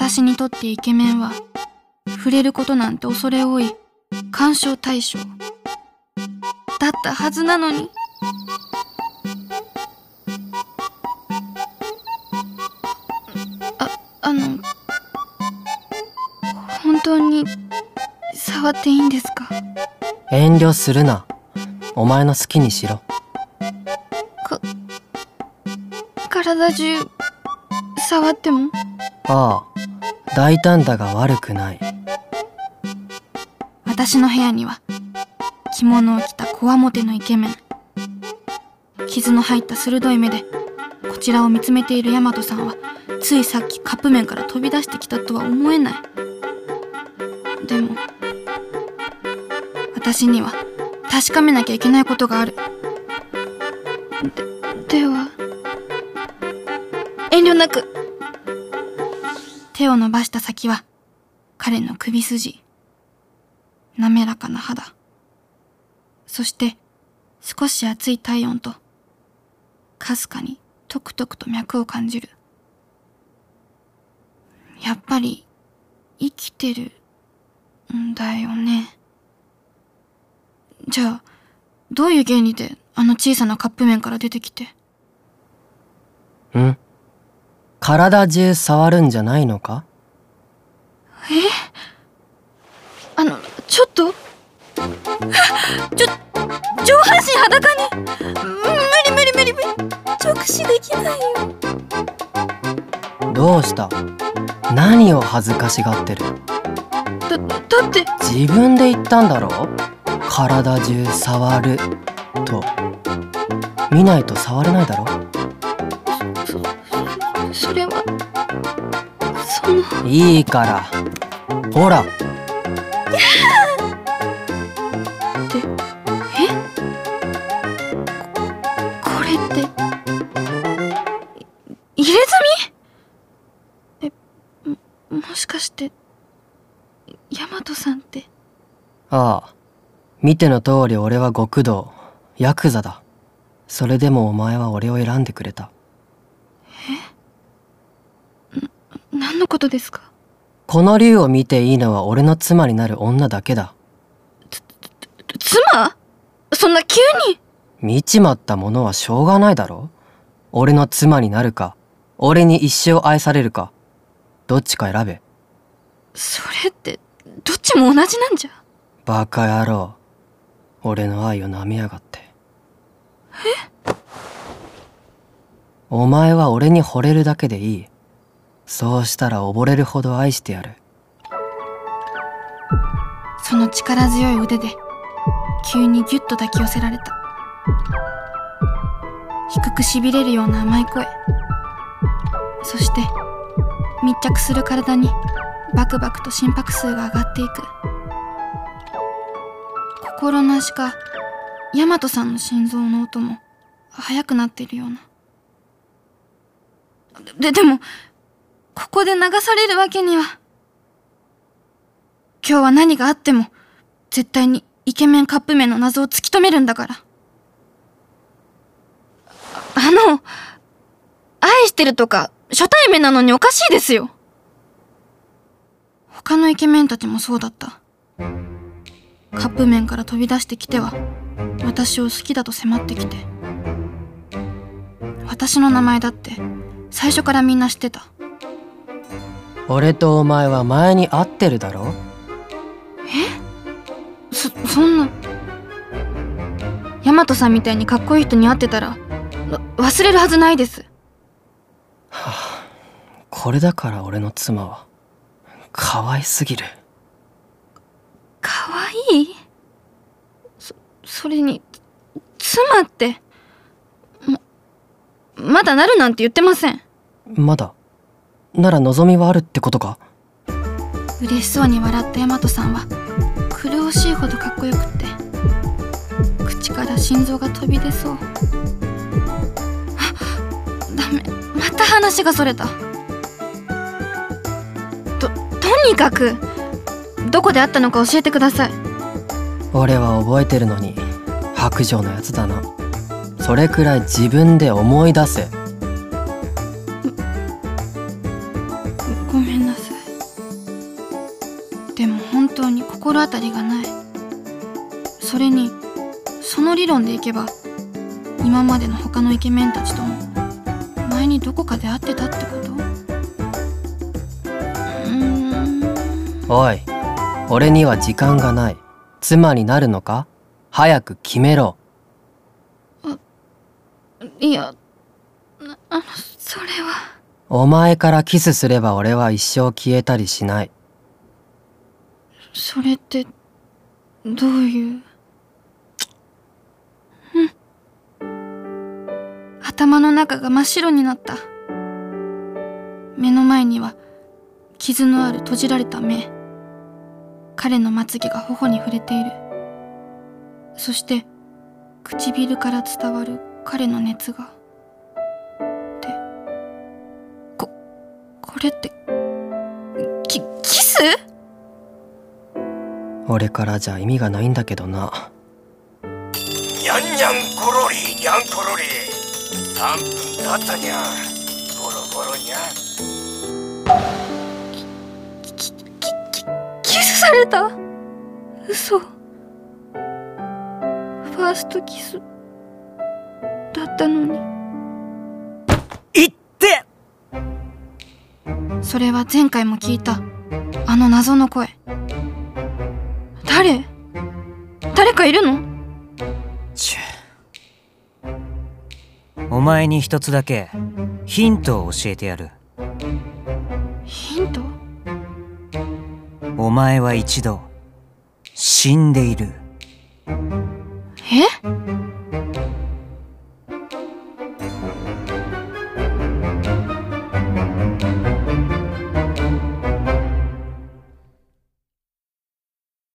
私にとってイケメンは触れることなんて恐れ多い。干渉対象。だったはずなのに。ああの本当に触っていいんですか？遠慮するな。お前の好きにしろ。か体中触っても？ああ大胆だが悪くない。私の部屋には着物を着たこわもてのイケメン。傷の入った鋭い目でこちらを見つめている大和さんはついさっきカップ麺から飛び出してきたとは思えない。でも私には確かめなきゃいけないことがある。ででは遠慮なく。手を伸ばした先は彼の首筋。滑らかな肌。そして少し熱い体温とかすかにトクトクと脈を感じる。やっぱり生きてるんだよね。じゃあどういう原理であの小さなカップ麺から出てきて？ん体中触るんじゃないのか？え？あのちょっと？ちょ上半身裸に？無理無理無理無理。直視できないよ。どうした？何を恥ずかしがってる？だだって。自分で言ったんだろ？体中触ると。見ないと触れないだろ？そそれはその。いいから。ほら。ってえ？ここれって。い入れ墨？えももしかして大和さんって。ああ。見ての通り俺は極道。ヤクザだ。それでもお前は俺を選んでくれた何のことですか？この竜を見ていいのは俺の妻になる女だけだ。妻？そんな急に？見ちまったものはしょうがないだろ？俺の妻になるか俺に一生愛されるかどっちか選べ。それってどっちも同じなんじゃ？バカ野郎。俺の愛を舐めやがって。お前は俺に惚れるだけでいいそうしたら溺れるほど愛してやる。その力強い腕で急にギュッと抱き寄せられた。低くしびれるような甘い声。そして密着する体にバクバクと心拍数が上がっていく。心なしか大和さんの心臓の音も速くなっているような。ででもここで流されるわけには。今日は何があっても絶対にイケメンカップ麺の謎を突き止めるんだから。あの愛してるとか初対面なのにおかしいですよ。他のイケメンたちもそうだった。カップ麺から飛び出してきては私を好きだと迫ってきて。私の名前だって最初からみんな知ってた。俺とお前は前に会ってるだろ？そそんな。大和さんみたいにかっこいい人に会ってたらわ忘れるはずないです。これだから俺の妻は可愛すぎる。かわい？いそそれに妻ってままだなるなんて言ってません。まだなら望みはあるってことか？嬉しそうに笑った大和さんは。苦しいほどかっこよくって。口から心臓が飛び出そう。あダメ。また話がそれた。ととにかくどこで会ったのか教えてください。俺は覚えてるのに白状のやつだな。それくらい自分で思い出せたりがない。それにその理論でいけば今までの他のイケメンたちとも前にどこかで会ってたってこと？うーん。おい俺には時間がない。妻になるのか？早く決めろ。いやなあのそれは。お前からキスすれば俺は一生消えたりしないそれってどういう？うん。頭の中が真っ白になった。目の前には傷のある閉じられた目。彼のまつげが頬に触れている。そして唇から伝わる彼の熱が。でここれってキキス？俺からじゃ意味がないんだけどな。にゃんにゃんころりにゃんころり3分経ったにゃゴロゴロにゃキキキキスされた？嘘。ファーストキスだったのに。いって！それは前回も聞いた。あの謎の声かいるの？ちゅお前に一つだけヒントを教えてやる。ヒント？お前は一度死んでいる。え？